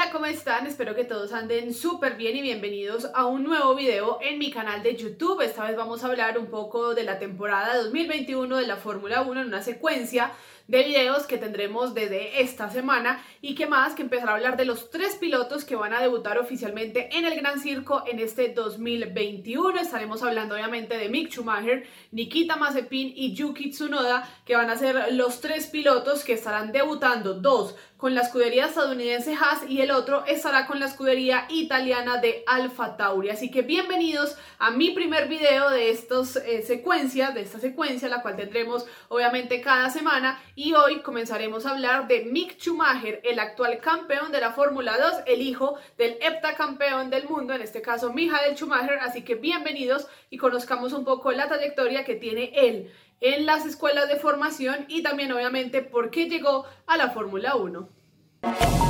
Hola, ¿cómo están? Espero que todos anden súper bien y bienvenidos a un nuevo video en mi canal de YouTube. Esta vez vamos a hablar un poco de la temporada 2021 de la Fórmula 1 en una secuencia de videos que tendremos desde esta semana y que más que empezar a hablar de los tres pilotos que van a debutar oficialmente en el Gran Circo en este 2021. Estaremos hablando obviamente de Mick Schumacher, Nikita Mazepin y Yuki Tsunoda, que van a ser los tres pilotos que estarán debutando, dos con la escudería estadounidense Haas y el otro estará con la escudería italiana de Alfa Tauri. Así que bienvenidos a mi primer video de estas eh, secuencias, de esta secuencia, la cual tendremos obviamente cada semana y hoy comenzaremos a hablar de Mick Schumacher, el actual campeón de la Fórmula 2, el hijo del heptacampeón del mundo, en este caso Michael Schumacher. Así que bienvenidos y conozcamos un poco la trayectoria que tiene él en las escuelas de formación y también obviamente por qué llegó a la Fórmula 1.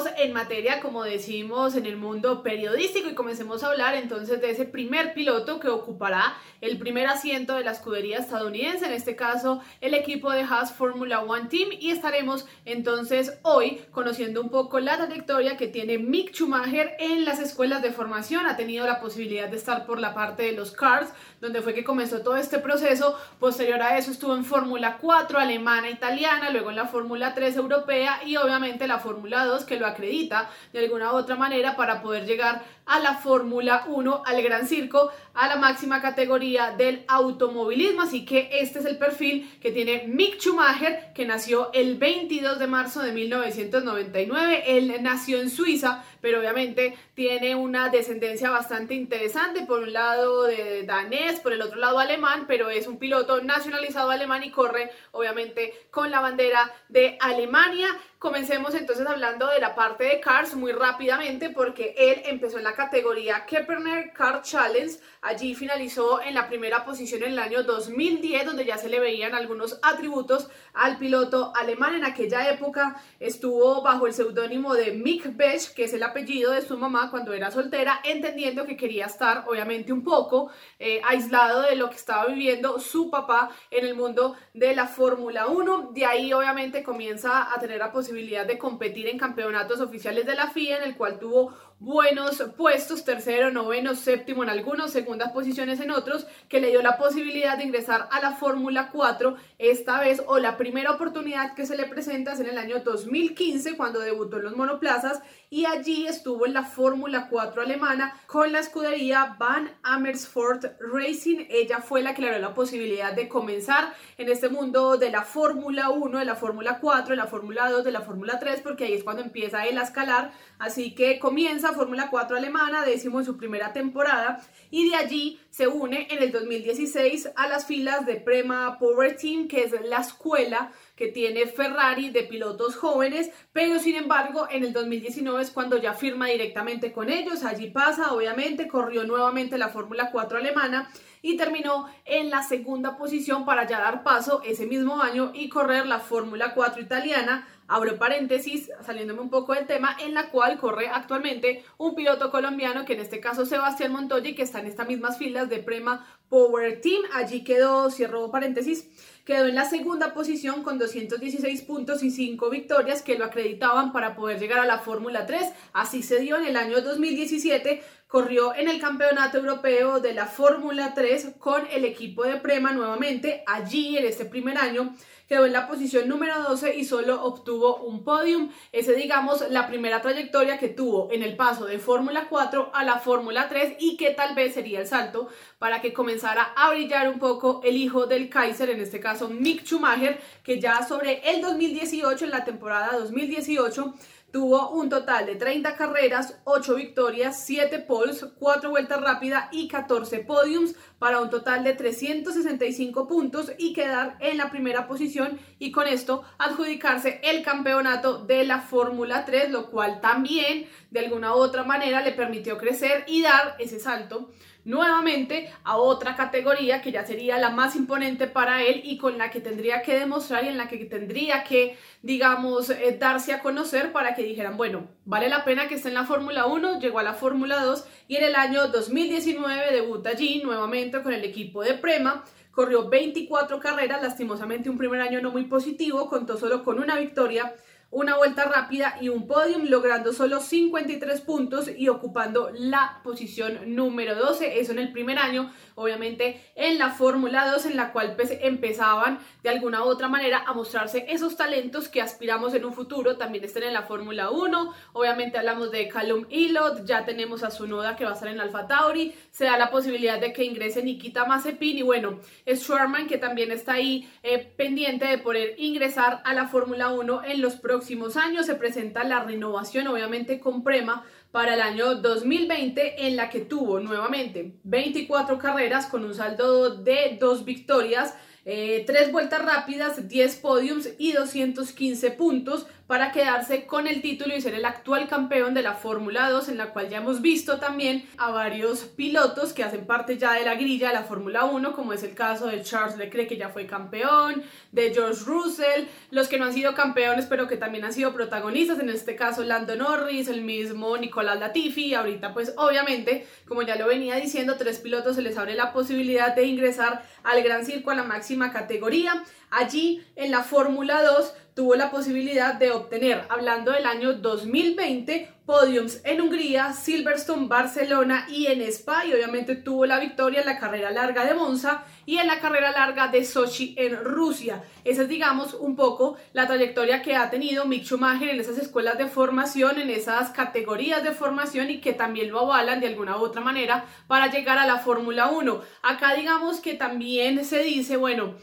Entremos en materia, como decimos, en el mundo periodístico y comencemos a hablar entonces de ese primer piloto que ocupará el primer asiento de la escudería estadounidense, en este caso el equipo de Haas Formula One Team. Y estaremos entonces hoy conociendo un poco la trayectoria que tiene Mick Schumacher en las escuelas de formación, ha tenido la posibilidad de estar por la parte de los cars, donde fue que comenzó todo este proceso, posterior a eso estuvo en Fórmula 4 alemana, italiana, luego en la Fórmula 3 europea y obviamente la Fórmula Fórmula 2 que lo acredita de alguna u otra manera para poder llegar a la Fórmula 1, al Gran Circo, a la máxima categoría del automovilismo. Así que este es el perfil que tiene Mick Schumacher, que nació el 22 de marzo de 1999. Él nació en Suiza, pero obviamente tiene una descendencia bastante interesante, por un lado de danés, por el otro lado alemán, pero es un piloto nacionalizado alemán y corre obviamente con la bandera de Alemania. Comencemos entonces hablando de la parte de Cars muy rápidamente porque él empezó en la categoría Kepner Car Challenge. Allí finalizó en la primera posición en el año 2010 donde ya se le veían algunos atributos al piloto alemán. En aquella época estuvo bajo el seudónimo de Mick Besch, que es el apellido de su mamá cuando era soltera, entendiendo que quería estar obviamente un poco eh, aislado de lo que estaba viviendo su papá en el mundo de la Fórmula 1. De ahí obviamente comienza a tener la posibilidad de competir en campeonatos oficiales de la FIA, en el cual tuvo buenos puestos, tercero, noveno, séptimo en algunos, segundas posiciones en otros, que le dio la posibilidad de ingresar a la Fórmula 4 esta vez o la primera oportunidad que se le presenta es en el año 2015 cuando debutó en los monoplazas y allí estuvo en la Fórmula 4 alemana con la escudería Van Amersfoort Racing. Ella fue la que le dio la posibilidad de comenzar en este mundo de la Fórmula 1, de la Fórmula 4, de la Fórmula 2, de la Fórmula 3, porque ahí es cuando empieza él a escalar. Así que comienza Fórmula 4 alemana, décimo en su primera temporada, y de allí se une en el 2016 a las filas de Prema Power Team, que es la escuela que tiene Ferrari de pilotos jóvenes, pero sin embargo en el 2019 es cuando ya firma directamente con ellos, allí pasa, obviamente, corrió nuevamente la Fórmula 4 alemana y terminó en la segunda posición para ya dar paso ese mismo año y correr la Fórmula 4 italiana abro paréntesis, saliéndome un poco del tema, en la cual corre actualmente un piloto colombiano, que en este caso Sebastián Montoya, que está en estas mismas filas de Prema Power Team. Allí quedó, cierro paréntesis, quedó en la segunda posición con 216 puntos y 5 victorias que lo acreditaban para poder llegar a la Fórmula 3. Así se dio en el año 2017 corrió en el Campeonato Europeo de la Fórmula 3 con el equipo de Prema nuevamente. Allí, en este primer año, quedó en la posición número 12 y solo obtuvo un podium. Ese, digamos, la primera trayectoria que tuvo en el paso de Fórmula 4 a la Fórmula 3 y que tal vez sería el salto para que comenzara a brillar un poco el hijo del Kaiser, en este caso Mick Schumacher, que ya sobre el 2018, en la temporada 2018, Tuvo un total de 30 carreras, 8 victorias, 7 poles, 4 vueltas rápidas y 14 podiums para un total de 365 puntos y quedar en la primera posición y con esto adjudicarse el campeonato de la Fórmula 3, lo cual también de alguna u otra manera le permitió crecer y dar ese salto nuevamente a otra categoría que ya sería la más imponente para él y con la que tendría que demostrar y en la que tendría que, digamos, eh, darse a conocer para que dijeran, bueno, vale la pena que esté en la Fórmula 1, llegó a la Fórmula 2 y en el año 2019 debuta allí nuevamente con el equipo de Prema. Corrió 24 carreras, lastimosamente un primer año no muy positivo, contó solo con una victoria una vuelta rápida y un podium, logrando solo 53 puntos y ocupando la posición número 12. Eso en el primer año, obviamente en la Fórmula 2, en la cual pues, empezaban de alguna u otra manera a mostrarse esos talentos que aspiramos en un futuro. También estén en la Fórmula 1. Obviamente hablamos de Callum Ilott, ya tenemos a Sunoda que va a estar en Alfa Tauri. Se da la posibilidad de que ingrese Nikita Mazepin y bueno, es Schwarman que también está ahí eh, pendiente de poder ingresar a la Fórmula 1 en los próximos años. Se presenta la renovación, obviamente con Prema, para el año 2020, en la que tuvo nuevamente 24 carreras con un saldo de dos victorias eh, tres vueltas rápidas, 10 podiums y 215 puntos para quedarse con el título y ser el actual campeón de la Fórmula 2, en la cual ya hemos visto también a varios pilotos que hacen parte ya de la grilla de la Fórmula 1, como es el caso de Charles Leclerc, que ya fue campeón, de George Russell, los que no han sido campeones, pero que también han sido protagonistas, en este caso Lando Norris, el mismo Nicolás Latifi, y ahorita pues obviamente, como ya lo venía diciendo, tres pilotos se les abre la posibilidad de ingresar al Gran Circo a la máxima categoría. Allí en la Fórmula 2 tuvo la posibilidad de obtener, hablando del año 2020, podiums en Hungría, Silverstone, Barcelona y en Spa y obviamente tuvo la victoria en la carrera larga de Monza y en la carrera larga de Sochi en Rusia. Esa es digamos un poco la trayectoria que ha tenido Mick Schumacher en esas escuelas de formación, en esas categorías de formación y que también lo avalan de alguna u otra manera para llegar a la Fórmula 1. Acá digamos que también se dice, bueno,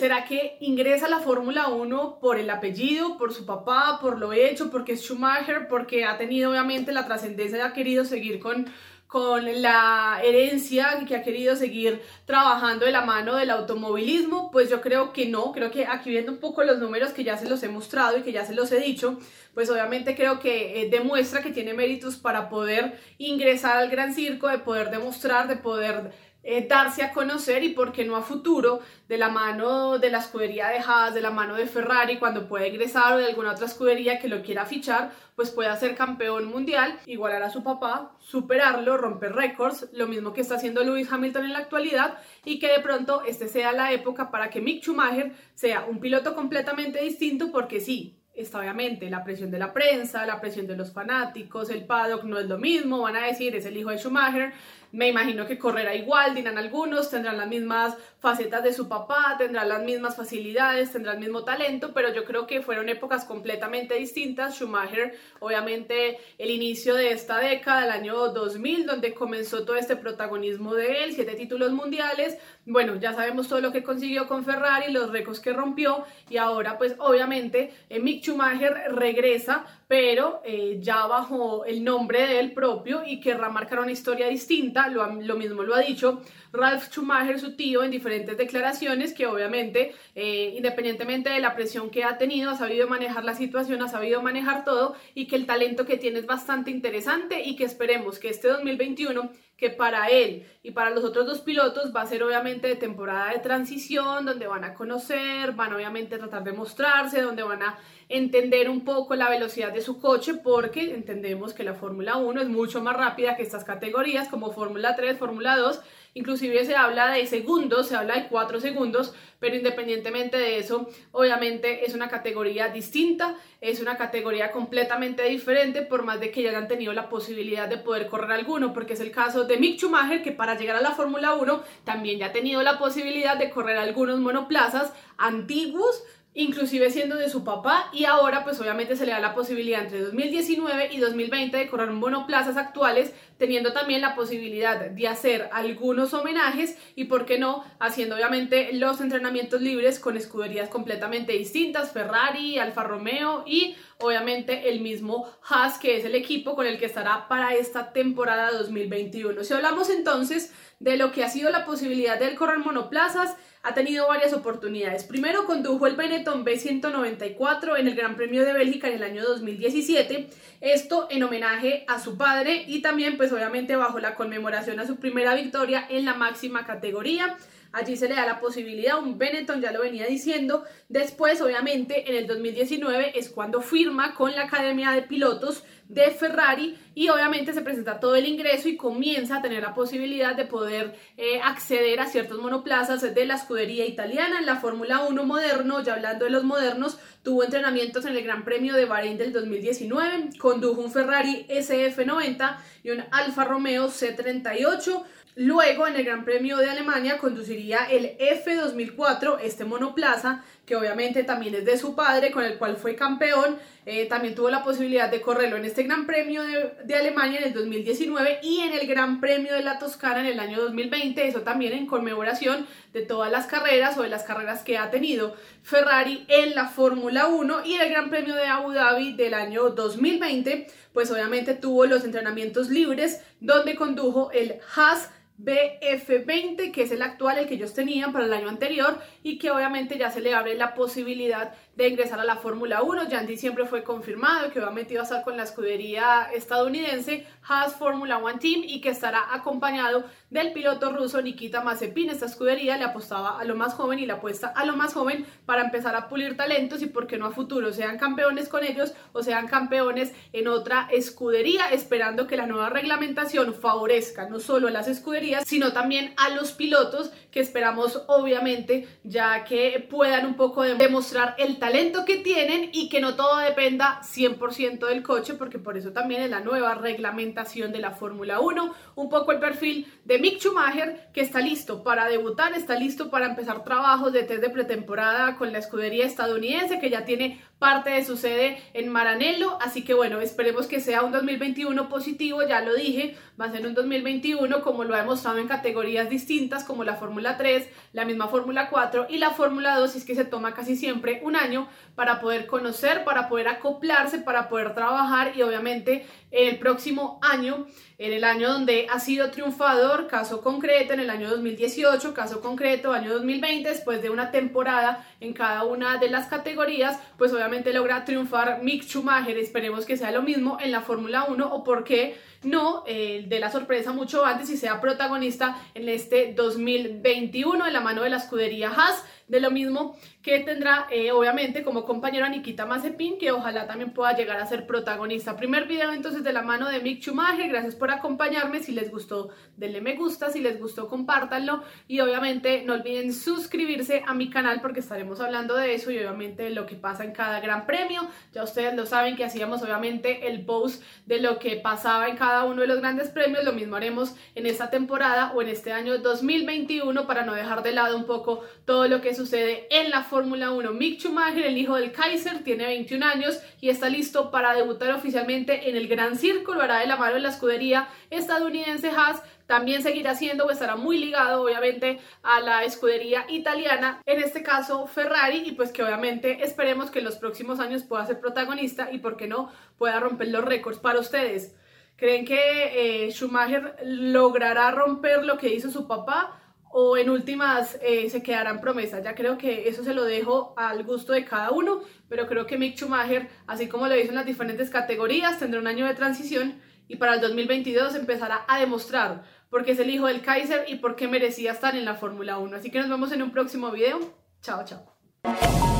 ¿Será que ingresa a la Fórmula 1 por el apellido, por su papá, por lo hecho, porque es Schumacher, porque ha tenido obviamente la trascendencia y ha querido seguir con, con la herencia, que ha querido seguir trabajando de la mano del automovilismo? Pues yo creo que no, creo que aquí viendo un poco los números que ya se los he mostrado y que ya se los he dicho, pues obviamente creo que eh, demuestra que tiene méritos para poder ingresar al gran circo, de poder demostrar, de poder eh, darse a conocer y por qué no a futuro de la mano de la escudería de Haas, de la mano de Ferrari cuando pueda ingresar o de alguna otra escudería que lo quiera fichar, pues pueda ser campeón mundial, igualar a su papá, superarlo, romper récords, lo mismo que está haciendo Lewis Hamilton en la actualidad y que de pronto este sea la época para que Mick Schumacher sea un piloto completamente distinto porque sí, está obviamente la presión de la prensa, la presión de los fanáticos, el paddock no es lo mismo, van a decir es el hijo de Schumacher, me imagino que correrá igual, dirán algunos, tendrán las mismas facetas de su papá, tendrán las mismas facilidades, tendrán el mismo talento, pero yo creo que fueron épocas completamente distintas. Schumacher, obviamente, el inicio de esta década, el año 2000, donde comenzó todo este protagonismo de él, siete títulos mundiales. Bueno, ya sabemos todo lo que consiguió con Ferrari, los récords que rompió, y ahora, pues, obviamente, eh, Mick Schumacher regresa pero eh, ya bajo el nombre de él propio y querrá marcar una historia distinta, lo, mismo lo ha dicho Ralph Schumacher, su tío, en diferentes declaraciones, que obviamente, eh, independientemente de la presión que ha tenido, ha sabido manejar la situación, ha sabido manejar todo y que el talento que tiene es bastante interesante y que esperemos que este 2021 que para él y para los otros dos pilotos va a ser obviamente de temporada de transición, donde van a conocer, van obviamente a tratar de mostrarse, donde van a entender un poco la velocidad de su coche, porque entendemos que la Fórmula 1 es mucho más rápida que estas categorías como Fórmula 3, Fórmula 2, inclusive se habla de segundos, se habla de cuatro segundos, pero independientemente de eso, obviamente es una categoría distinta, es una categoría completamente diferente, por más de que ya hayan tenido la posibilidad de poder correr alguno, porque es el caso de Mick Schumacher, que para llegar a la Fórmula 1 también ya ha tenido la posibilidad de correr algunos monoplazas antiguos, inclusive siendo de su papá y ahora pues obviamente se le da la posibilidad entre 2019 y 2020 de correr monoplazas actuales teniendo también la posibilidad de hacer algunos homenajes y, por qué no, haciendo obviamente los entrenamientos libres con escuderías completamente distintas, Ferrari, Alfa Romeo y obviamente el mismo Haas, que es el equipo con el que estará para esta temporada 2021. Si hablamos entonces de lo que ha sido la posibilidad del correr monoplazas, ha tenido varias oportunidades. Primero condujo el Benetton B194 en el Gran Premio de Bélgica en el año 2017, esto en homenaje a su padre y también pues obviamente bajo la conmemoración a su primera victoria en la máxima categoría. Allí se le da la posibilidad, un Benetton ya lo venía diciendo. Después, obviamente, en el 2019 es cuando firma con la Academia de Pilotos de Ferrari y obviamente se presenta todo el ingreso y comienza a tener la posibilidad de poder eh, acceder a ciertos monoplazas de la escudería italiana. En la Fórmula 1 moderno, ya hablando de los modernos, tuvo entrenamientos en el Gran Premio de Bahrein del 2019, condujo un Ferrari SF90 y un Alfa Romeo C38 Luego, en el Gran Premio de Alemania, conduciría el F2004, este monoplaza, que obviamente también es de su padre, con el cual fue campeón. Eh, también tuvo la posibilidad de correrlo en este Gran Premio de, Alemania en el 2019 y en el Gran Premio de la Toscana en el año 2020. Eso también en conmemoración de todas las carreras o de las carreras que ha tenido Ferrari en la Fórmula 1 y el Gran Premio de Abu Dhabi del año 2020. Pues obviamente tuvo los entrenamientos libres donde condujo el Haas BF20, que es el actual, el que ellos tenían para el año anterior y que obviamente ya se le abre la posibilidad de ingresar a la Fórmula 1. Ya diciembre fue confirmado que obviamente iba a estar con la escudería estadounidense Haas Formula One Team y que estará acompañado del piloto ruso Nikita Mazepin. Esta escudería le apostaba a lo más joven y le apuesta a lo más joven para empezar a pulir talentos y por qué no a futuro sean campeones con ellos o sean campeones en otra escudería, esperando que la nueva reglamentación favorezca no solo a las escuderías, sino también a los pilotos que esperamos obviamente ya que puedan un poco demostrar el talento que tienen y que no todo dependa 100% del coche, porque por eso también es la nueva reglamentación de la Fórmula 1, un poco el perfil de Mick Schumacher, que está listo para debutar, está listo para empezar trabajos de test de pretemporada con la escudería estadounidense, que ya tiene parte de su sede en Maranello, así que bueno, esperemos que sea un 2021 positivo, ya lo dije, va a ser un 2021 como lo ha demostrado en categorías distintas como la Fórmula 3, la misma Fórmula 4 y la Fórmula 2, es que se toma casi siempre un año para poder conocer, para poder acoplarse, para poder trabajar y obviamente el próximo año, en el año donde ha sido triunfador, caso concreto, en el año 2018, caso concreto, año 2020, después de una temporada en cada una de las categorías, pues obviamente logra triunfar Mick Schumacher, esperemos que sea lo mismo en la Fórmula 1 o por qué no de la sorpresa mucho antes y sea protagonista en este 2021 en la mano de la escudería Haas. De lo mismo que tendrá eh, obviamente como compañero a Nikita Mazepin, que ojalá también pueda llegar a ser protagonista. Primer video entonces de la mano de Mick Schumacher, gracias por acompañarme, si les gustó denle me gusta, si les gustó compártanlo. Y obviamente no olviden suscribirse a mi canal porque estaremos hablando de eso y obviamente de lo que pasa en cada gran premio, ya ustedes lo saben que hacíamos obviamente el post de lo que pasaba en cada uno de los grandes premios, lo mismo haremos en esta temporada o en este año 2021 para no dejar de lado un poco todo lo que sucede en la Fórmula 1. Mick Schumacher, el hijo del Kaiser, tiene 21 años y está listo para debutar oficialmente en el Gran Circo. Hará de la mano de la escudería estadounidense Haas. También seguirá siendo o estará muy ligado obviamente a la escudería italiana, en este caso Ferrari, y pues que obviamente esperemos que en los próximos años pueda ser protagonista y por qué no pueda romper los récords para ustedes. ¿Creen que eh, Schumacher logrará romper lo que hizo su papá? o en últimas eh, se quedarán promesas. Ya creo que eso se lo dejo al gusto de cada uno, pero creo que Mick Schumacher, así como lo hizo en las diferentes categorías, tendrá un año de transición y para el 2022 empezará a demostrar por qué es el hijo del Kaiser y por qué merecía estar en la Fórmula 1. Así que nos vemos en un próximo video. Chao, chao.